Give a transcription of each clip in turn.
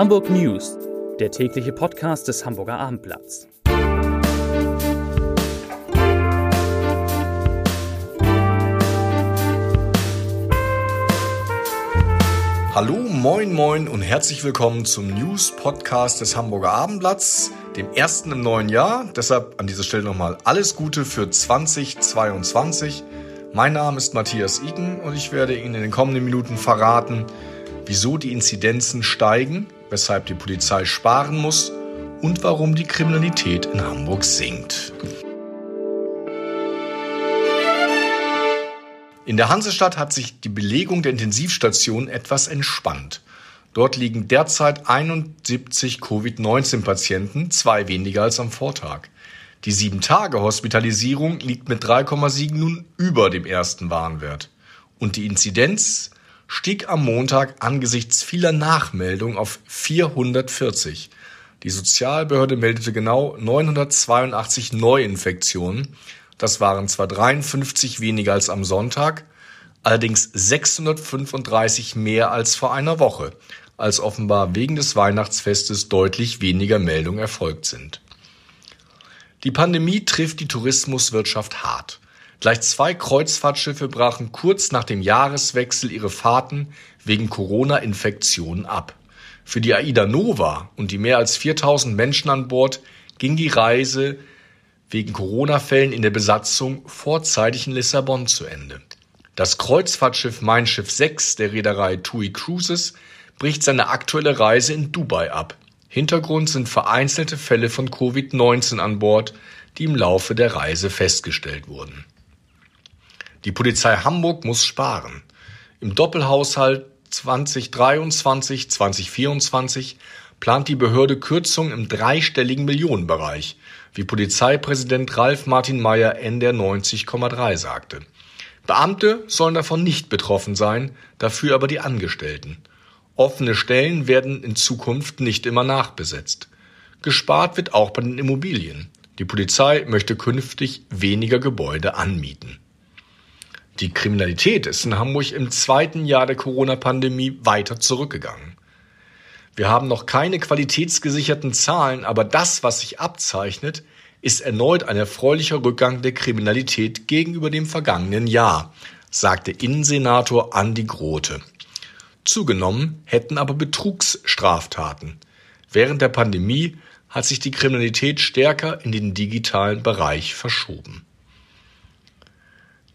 Hamburg News, der tägliche Podcast des Hamburger Abendblatts. Hallo, moin, moin und herzlich willkommen zum News-Podcast des Hamburger Abendblatts, dem ersten im neuen Jahr. Deshalb an dieser Stelle nochmal alles Gute für 2022. Mein Name ist Matthias Iken und ich werde Ihnen in den kommenden Minuten verraten, wieso die Inzidenzen steigen, weshalb die Polizei sparen muss und warum die Kriminalität in Hamburg sinkt. In der Hansestadt hat sich die Belegung der Intensivstationen etwas entspannt. Dort liegen derzeit 71 Covid-19-Patienten, zwei weniger als am Vortag. Die 7-Tage-Hospitalisierung liegt mit 3,7 nun über dem ersten Warnwert. Und die Inzidenz stieg am Montag angesichts vieler Nachmeldungen auf 440. Die Sozialbehörde meldete genau 982 Neuinfektionen. Das waren zwar 53 weniger als am Sonntag, allerdings 635 mehr als vor einer Woche, als offenbar wegen des Weihnachtsfestes deutlich weniger Meldungen erfolgt sind. Die Pandemie trifft die Tourismuswirtschaft hart. Gleich zwei Kreuzfahrtschiffe brachen kurz nach dem Jahreswechsel ihre Fahrten wegen Corona-Infektionen ab. Für die Aida Nova und die mehr als 4000 Menschen an Bord ging die Reise wegen Corona-Fällen in der Besatzung vorzeitig in Lissabon zu Ende. Das Kreuzfahrtschiff Mein Schiff 6 der Reederei TUI Cruises bricht seine aktuelle Reise in Dubai ab. Hintergrund sind vereinzelte Fälle von Covid-19 an Bord, die im Laufe der Reise festgestellt wurden. Die Polizei Hamburg muss sparen. Im Doppelhaushalt 2023-2024 plant die Behörde Kürzungen im dreistelligen Millionenbereich, wie Polizeipräsident Ralf Martin Mayer NDR 90,3 sagte. Beamte sollen davon nicht betroffen sein, dafür aber die Angestellten. Offene Stellen werden in Zukunft nicht immer nachbesetzt. Gespart wird auch bei den Immobilien. Die Polizei möchte künftig weniger Gebäude anmieten. Die Kriminalität ist in Hamburg im zweiten Jahr der Corona-Pandemie weiter zurückgegangen. Wir haben noch keine qualitätsgesicherten Zahlen, aber das, was sich abzeichnet, ist erneut ein erfreulicher Rückgang der Kriminalität gegenüber dem vergangenen Jahr, sagte Innensenator Andi Grote. Zugenommen hätten aber Betrugsstraftaten. Während der Pandemie hat sich die Kriminalität stärker in den digitalen Bereich verschoben.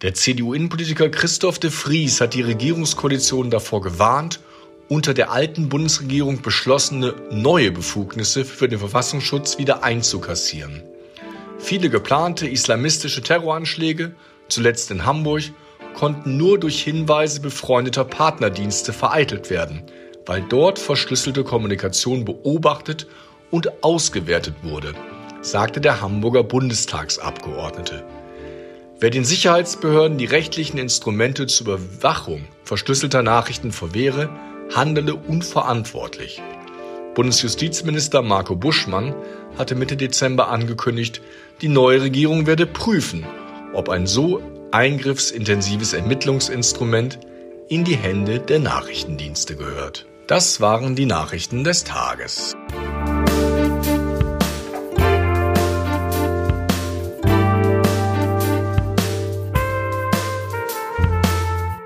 Der CDU-Innenpolitiker Christoph de Vries hat die Regierungskoalition davor gewarnt, unter der alten Bundesregierung beschlossene neue Befugnisse für den Verfassungsschutz wieder einzukassieren. Viele geplante islamistische Terroranschläge, zuletzt in Hamburg, konnten nur durch Hinweise befreundeter Partnerdienste vereitelt werden, weil dort verschlüsselte Kommunikation beobachtet und ausgewertet wurde, sagte der Hamburger Bundestagsabgeordnete. Wer den Sicherheitsbehörden die rechtlichen Instrumente zur Überwachung verschlüsselter Nachrichten verwehre, handele unverantwortlich. Bundesjustizminister Marco Buschmann hatte Mitte Dezember angekündigt, die neue Regierung werde prüfen, ob ein so eingriffsintensives Ermittlungsinstrument in die Hände der Nachrichtendienste gehört. Das waren die Nachrichten des Tages.